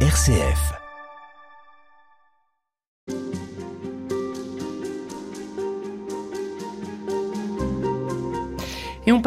RCF.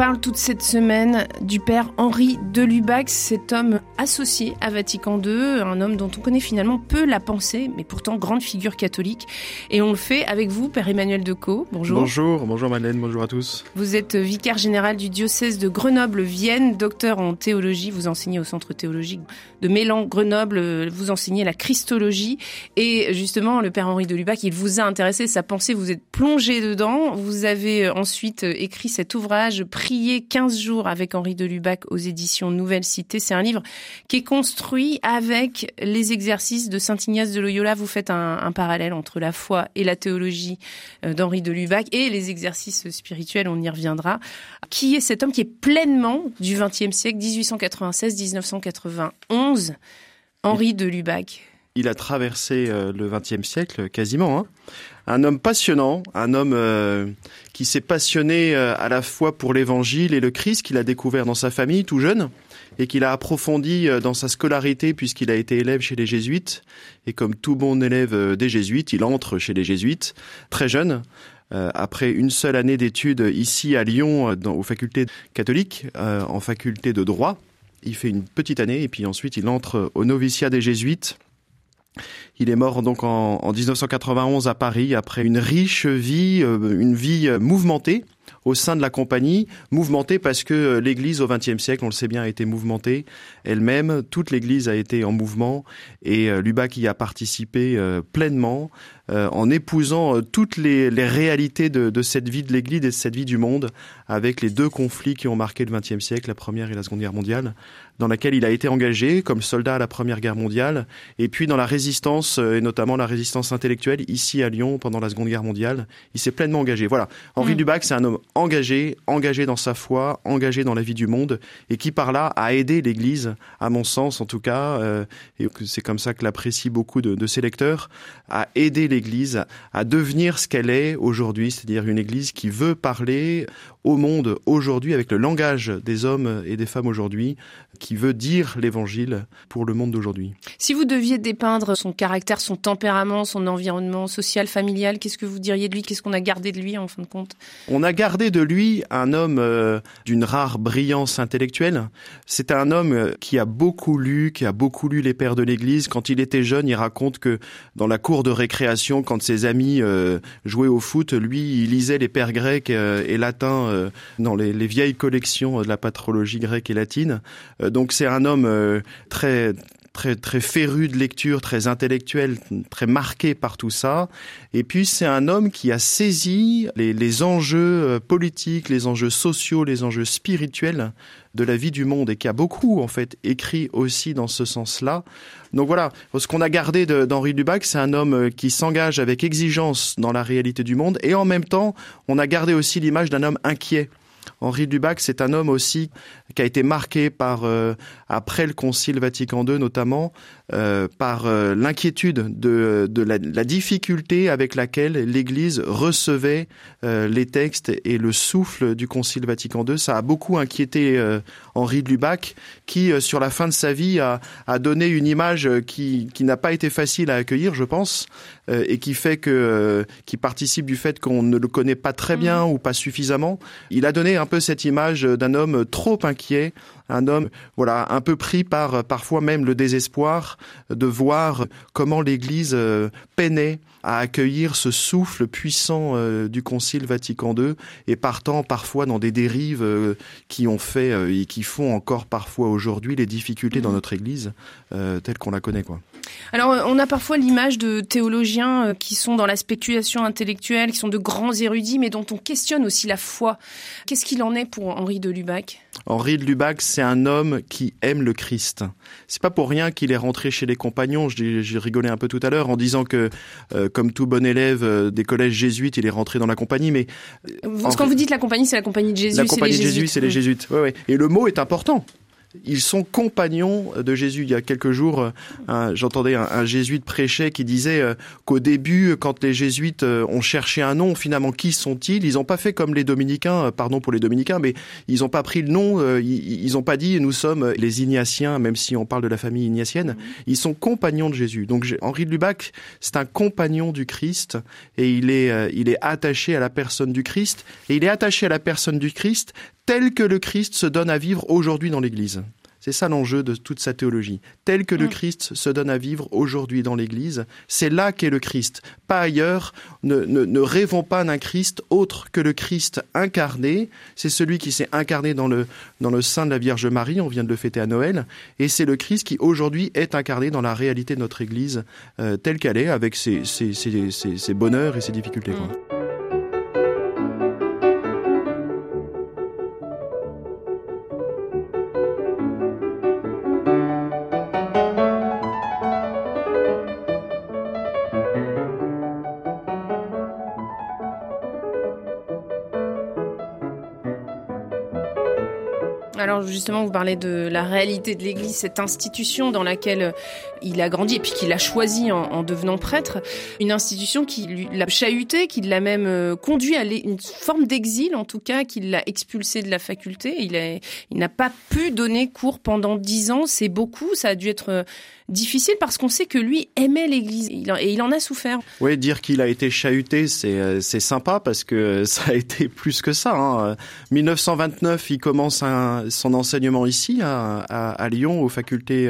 Parle toute cette semaine du père Henri de Lubac, cet homme associé à Vatican II, un homme dont on connaît finalement peu la pensée, mais pourtant grande figure catholique. Et on le fait avec vous, père Emmanuel Decaux. Bonjour. Bonjour, bonjour Madeleine, bonjour à tous. Vous êtes vicaire général du diocèse de Grenoble-Vienne, docteur en théologie, vous enseignez au centre théologique de Mélan-Grenoble, vous enseignez la Christologie. Et justement, le père Henri de Lubac, il vous a intéressé, sa pensée, vous êtes plongé dedans. Vous avez ensuite écrit cet ouvrage Prier 15 jours avec Henri de Lubac aux éditions Nouvelle Cité. C'est un livre qui est construit avec les exercices de Saint Ignace de Loyola. Vous faites un, parallèle entre la foi et la théologie euh, d'Henri de Lubac et les exercices spirituels, on y reviendra. Qui est cet homme qui est pleinement du XXe siècle, 1896-1991, Henri de Lubac il a traversé euh, le XXe siècle quasiment. Hein. Un homme passionnant, un homme euh, qui s'est passionné euh, à la fois pour l'Évangile et le Christ qu'il a découvert dans sa famille tout jeune et qu'il a approfondi dans sa scolarité puisqu'il a été élève chez les jésuites. Et comme tout bon élève des jésuites, il entre chez les jésuites très jeune. après une seule année d'études ici à Lyon, dans, aux facultés catholiques, en faculté de droit, il fait une petite année et puis ensuite il entre au noviciat des jésuites il est mort donc en, en, 1991 à Paris après une riche vie, euh, une vie euh, mouvementée au sein de la compagnie, mouvementée parce que euh, l'Église au XXe siècle, on le sait bien, a été mouvementée elle-même. Toute l'Église a été en mouvement et Lubac y a participé pleinement en épousant toutes les, les réalités de, de, cette vie de l'Église et de cette vie du monde avec les deux conflits qui ont marqué le XXe siècle, la Première et la Seconde Guerre mondiale, dans laquelle il a été engagé comme soldat à la Première Guerre mondiale et puis dans la résistance et notamment la résistance intellectuelle ici à Lyon pendant la Seconde Guerre mondiale. Il s'est pleinement engagé. Voilà. Henri mmh. Dubac, c'est un homme engagé, engagé dans sa foi, engagé dans la vie du monde et qui par là a aidé l'Église, à mon sens en tout cas, euh, et c'est comme ça que l'apprécient beaucoup de, de, ses lecteurs, à aider l'Église à devenir ce qu'elle est aujourd'hui, c'est-à-dire une Église qui veut parler au monde aujourd'hui avec le langage des hommes et des femmes aujourd'hui, qui veut dire l'Évangile pour le monde d'aujourd'hui. Si vous deviez dépeindre son caractère, son tempérament, son environnement social, familial, qu'est-ce que vous diriez de lui? Qu'est-ce qu'on a gardé de lui en fin de compte? On a gardé de lui un homme euh, d'une rare brillance intellectuelle. C'est un homme euh, qui a beaucoup lu, qui a beaucoup lu les pères de l'Église. Quand il était jeune, il raconte que dans la cour de récréation, quand ses amis euh, jouaient au foot, lui, il lisait les pères grecs et latins dans les, les, vieilles collections de la patrologie grecque et latine. donc c'est un homme très très très féru de lecture, très intellectuel, très marqué par tout ça. Et puis c'est un homme qui a saisi les, les, enjeux euh, politiques, les enjeux sociaux, les enjeux spirituels de la vie du monde et qui a beaucoup en fait écrit aussi dans ce sens-là. Donc voilà, ce qu'on a gardé d'Henri Lubac, c'est un homme euh, qui s'engage avec exigence dans la réalité du monde et en même temps, on a gardé aussi l'image d'un homme inquiet Henri Dubac, c'est un homme aussi qui a été marqué par, euh, après le Concile Vatican II notamment, euh, par euh, l'inquiétude de, de la, la, difficulté avec laquelle l'Église recevait les textes et le souffle du Concile Vatican II. Ça a beaucoup inquiété Henri de Lubac, qui, sur la fin de sa vie, a, a donné une image qui, qui n'a pas été facile à accueillir, je pense, et qui fait que, qui participe du fait qu'on ne le connaît pas très bien mmh. ou pas suffisamment. Il a donné un peu cette image d'un homme trop inquiet, un homme voilà un peu pris par parfois même le désespoir de voir comment l'Église euh, peinait à accueillir ce souffle puissant euh, du Concile Vatican II et partant parfois dans des dérives euh, qui ont fait et qui font encore parfois aujourd'hui les difficultés dans mmh. notre Église telle qu'on la connaît quoi. Alors, on a parfois l'image de théologiens qui sont dans la spéculation intellectuelle, qui sont de grands érudits, mais dont on questionne aussi la foi. Qu'est-ce qu'il en est pour Henri de Lubac? Henri de Lubac, c'est un homme qui aime le Christ. C'est pas pour rien qu'il est rentré chez les compagnons. J'ai rigolé un peu tout à l'heure en disant que, euh, comme tout bon élève euh, des collèges jésuites, il est rentré dans la compagnie. Mais quand vous dites la compagnie, c'est la compagnie de Jésus. La compagnie de Jésus, c'est les jésuites. Ouais, ouais. Et le mot est important ils sont compagnons de Jésus. Il y a quelques jours, j'entendais un, jésuite prêcher qui disait qu'au début, quand les jésuites ont cherché un nom, finalement, qui sont-ils? Ils n'ont pas fait comme les dominicains, pardon pour les dominicains, mais ils n'ont pas pris le nom, ils n'ont pas dit nous sommes les Ignatiens, même si on parle de la famille ignatienne. Ils sont compagnons de Jésus. Donc Henri de Lubac, c'est un compagnon du Christ et il est attaché à la personne du Christ et il est attaché à la personne du Christ tel que le Christ se donne à vivre aujourd'hui dans l'Église. C'est ça l'enjeu de toute sa théologie. Tel que le mm. Christ se donne à vivre aujourd'hui dans l'Église, c'est là qu'est le Christ, pas ailleurs. Ne, ne, rêvons pas d'un Christ autre que le Christ incarné. C'est celui qui s'est incarné dans le, dans le sein de la Vierge Marie, on vient de le fêter à Noël, et c'est le Christ qui aujourd'hui est incarné dans la réalité de notre Église euh, telle qu'elle est, avec ses, ses, ses, ses, bonheurs et ses difficultés. Alors justement, vous parlez de la réalité de l'Église, cette institution dans laquelle euh, il a grandi et puis qu'il a choisi en, devenant prêtre, une institution qui l'a chahuté, qui l'a même euh, conduit à une forme d'exil en tout cas, qui l'a expulsé de la faculté. Il n'a pas pu donner cours pendant dix ans, c'est beaucoup, ça a dû être euh, difficile parce qu'on sait que lui aimait l'Église et il en a souffert. Oui, dire qu'il a été chahuté, c'est euh, sympa parce que ça a été plus que ça. Hein. 1929, il commence son enseignement ici à, à, Lyon, aux facultés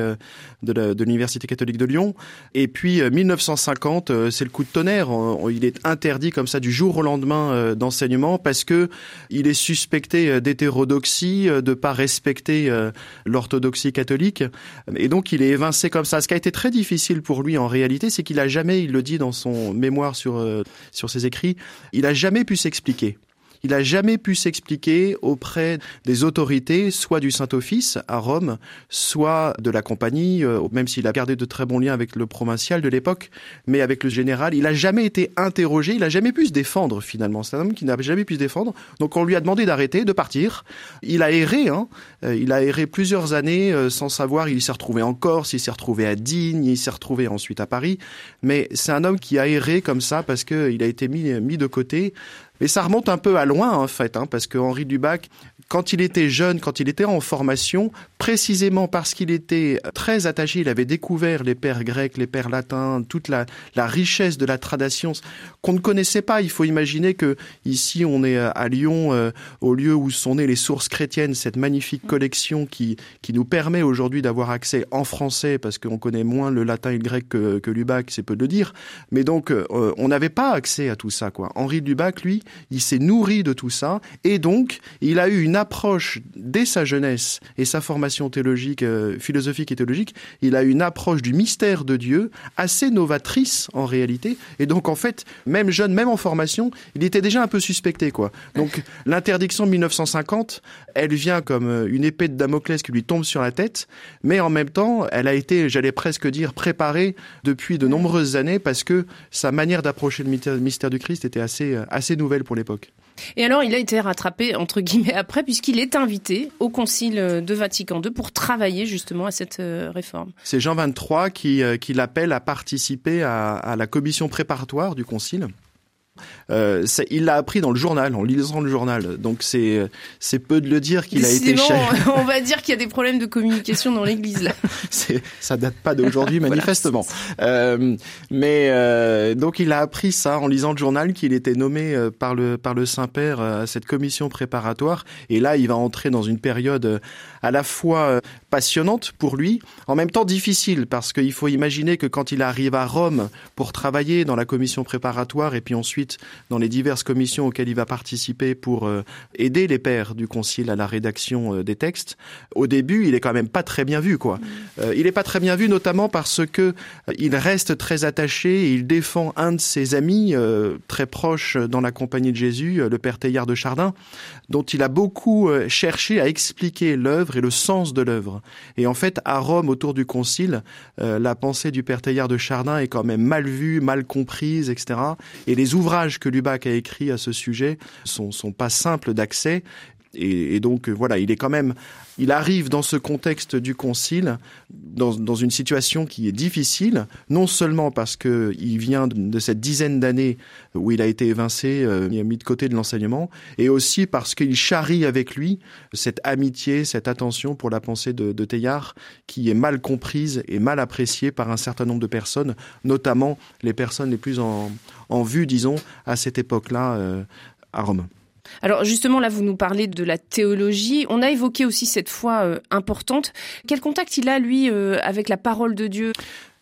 de l'Université catholique de Lyon. Et puis 1950, euh, c'est le coup de tonnerre. Il est interdit comme ça du jour au lendemain d'enseignement parce que il est suspecté d'hétérodoxie, de pas respecter l'orthodoxie catholique, et donc il est évincé comme ça ce qui a été très difficile pour lui en réalité, c'est qu'il a jamais, il le dit dans son mémoire sur euh, sur ses écrits, il a jamais pu s'expliquer il a jamais pu s'expliquer auprès des autorités, soit du Saint-Office à Rome, soit de la compagnie, euh, même s'il a gardé de très bons liens avec le provincial de l'époque, mais avec le général, il a jamais été interrogé, il a jamais pu se défendre finalement. C'est un homme qui n'a jamais pu se défendre. Donc on lui a demandé d'arrêter, de partir. Il a erré, hein. Euh, il a erré plusieurs années euh, sans savoir. Il s'est retrouvé en Corse, il s'est retrouvé à Digne, il s'est retrouvé ensuite à Paris. Mais c'est un homme qui a erré comme ça parce qu'il a été mis, mis de côté. Mais ça remonte un peu à loin, en fait, hein, parce que Henri Dubac, quand il était jeune, quand il était en formation, précisément parce qu'il était très attaché, il avait découvert les pères grecs, les pères latins, toute la, la richesse de la tradition qu'on ne connaissait pas. Il faut imaginer que ici, on est à Lyon, euh, au lieu où sont nées les sources chrétiennes, cette magnifique collection qui, qui nous permet aujourd'hui d'avoir accès en français, parce qu'on connaît moins le latin et le grec que, que Lubac, c'est peu de le dire. Mais donc, euh, on n'avait pas accès à tout ça, quoi. Henri Lubac, lui, il s'est nourri de tout ça, et donc il a eu une approche dès sa jeunesse et sa formation théologique, euh, philosophique et théologique, il a eu une approche du mystère de Dieu assez novatrice en réalité, et donc en fait, même jeune, même en formation, il était déjà un peu suspecté quoi. Donc l'interdiction de 1950, elle vient comme euh, une épée de Damoclès qui lui tombe sur la tête, mais en même temps, elle a été, j'allais presque dire, préparée depuis de nombreuses années parce que sa manière d'approcher le mystère du Christ était assez euh, assez nouvelle pour l'époque. Et alors, il a été rattrapé, entre guillemets, après, puisqu'il est invité au Concile de Vatican II pour travailler justement à cette euh, réforme. C'est Jean 23 qui, euh, qui l'appelle à participer à, à la commission préparatoire du Concile. Euh, il l'a appris dans le journal, en lisant le journal. Donc c'est c'est peu de le dire qu'il a été. on va dire qu'il y a des problèmes de communication dans l'Église là. c'est ça date pas d'aujourd'hui manifestement. Euh, mais euh, donc il a appris ça en lisant le journal qu'il était nommé par le par le Saint Père à cette commission préparatoire. Et là il va entrer dans une période à la fois passionnante pour lui, en même temps difficile parce qu'il faut imaginer que quand il arrive à Rome pour travailler dans la commission préparatoire et puis ensuite dans les diverses commissions auxquelles il va participer pour euh, aider les pères du concile à la rédaction euh, des textes, au début, il est quand même pas très bien vu, quoi. Mm. Euh, il est pas très bien vu, notamment parce que il reste très attaché et il défend un de ses amis très proche dans la compagnie de Jésus, le père Teilhard de Chardin, dont il a beaucoup cherché à expliquer l'œuvre et le sens de l'œuvre. Et en fait, à Rome, autour du concile, la pensée du père Teilhard de Chardin est quand même mal vue, mal comprise, etc. Et les ouvrages que Lubac a écrits à ce sujet sont, sont pas simples d'accès Et, donc voilà, il est quand même, il arrive dans ce contexte du concile, dans, une situation qui est difficile, non seulement parce que il vient de, cette dizaine d'années où il a été évincé, euh, mis de côté de l'enseignement, et aussi parce qu'il charrie avec lui cette amitié, cette attention pour la pensée de, de Teilhard, qui est mal comprise et mal appréciée par un certain nombre de personnes, notamment les personnes les plus en, en vue, disons, à cette époque-là euh, à Rome. Alors justement, là, vous nous parlez de la théologie. On a évoqué aussi cette foi euh, importante. Quel contact il a, lui, euh, avec la parole de Dieu?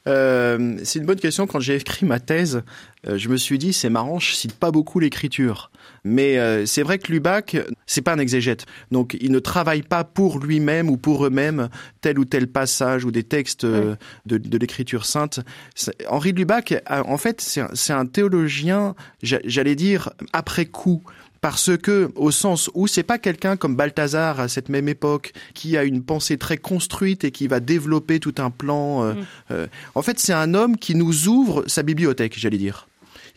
Euh, c'est une bonne question. Quand j'ai écrit ma thèse, je me suis dit c'est marrant, je cite pas beaucoup l'écriture, mais euh, c'est vrai que Lubac c'est pas un exégète, donc il ne travaille pas pour lui-même ou pour eux-mêmes tel ou tel passage ou des textes euh, de, de l'écriture sainte. Henri de Lubac, en fait, c'est un, un théologien, j'allais dire après coup parce que au sens où c'est pas quelqu'un comme Balthazar à cette même époque qui a une pensée très construite et qui va développer tout un plan. Euh, mm. euh, en fait, c'est un homme qui nous ouvre sa bibliothèque, j'allais dire.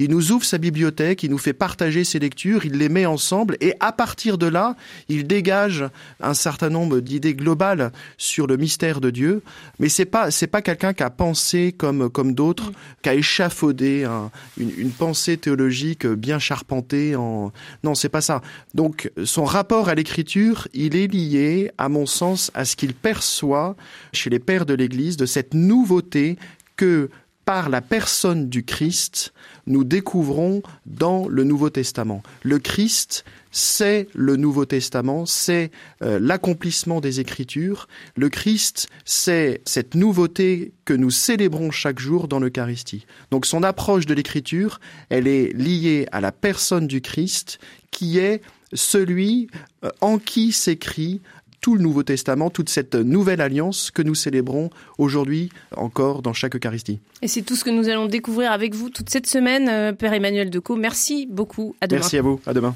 Il nous ouvre sa bibliothèque, il nous fait partager ses lectures, il les met ensemble et à partir de là, il dégage un certain nombre d'idées globales sur le mystère de Dieu. Mais c'est pas c'est pas quelqu'un qui a pensé comme comme d'autres, qui a échafaudé un, une, une, pensée théologique bien charpentée. En non, c'est pas ça. Donc son rapport à l'écriture, il est lié, à mon sens, à ce qu'il perçoit chez les pères de l'Église de cette nouveauté que par la personne du Christ, nous découvrons dans le Nouveau Testament. Le Christ, c'est le Nouveau Testament, c'est euh, l'accomplissement des Écritures. Le Christ, c'est cette nouveauté que nous célébrons chaque jour dans l'Eucharistie. Donc son approche de l'Écriture, elle est liée à la personne du Christ, qui est celui euh, en qui s'écrit tout le Nouveau Testament, toute cette nouvelle alliance que nous célébrons aujourd'hui encore dans chaque Eucharistie. Et c'est tout ce que nous allons découvrir avec vous toute cette semaine, euh, Père Emmanuel Decaux. Merci beaucoup. À demain. Merci à vous. À demain.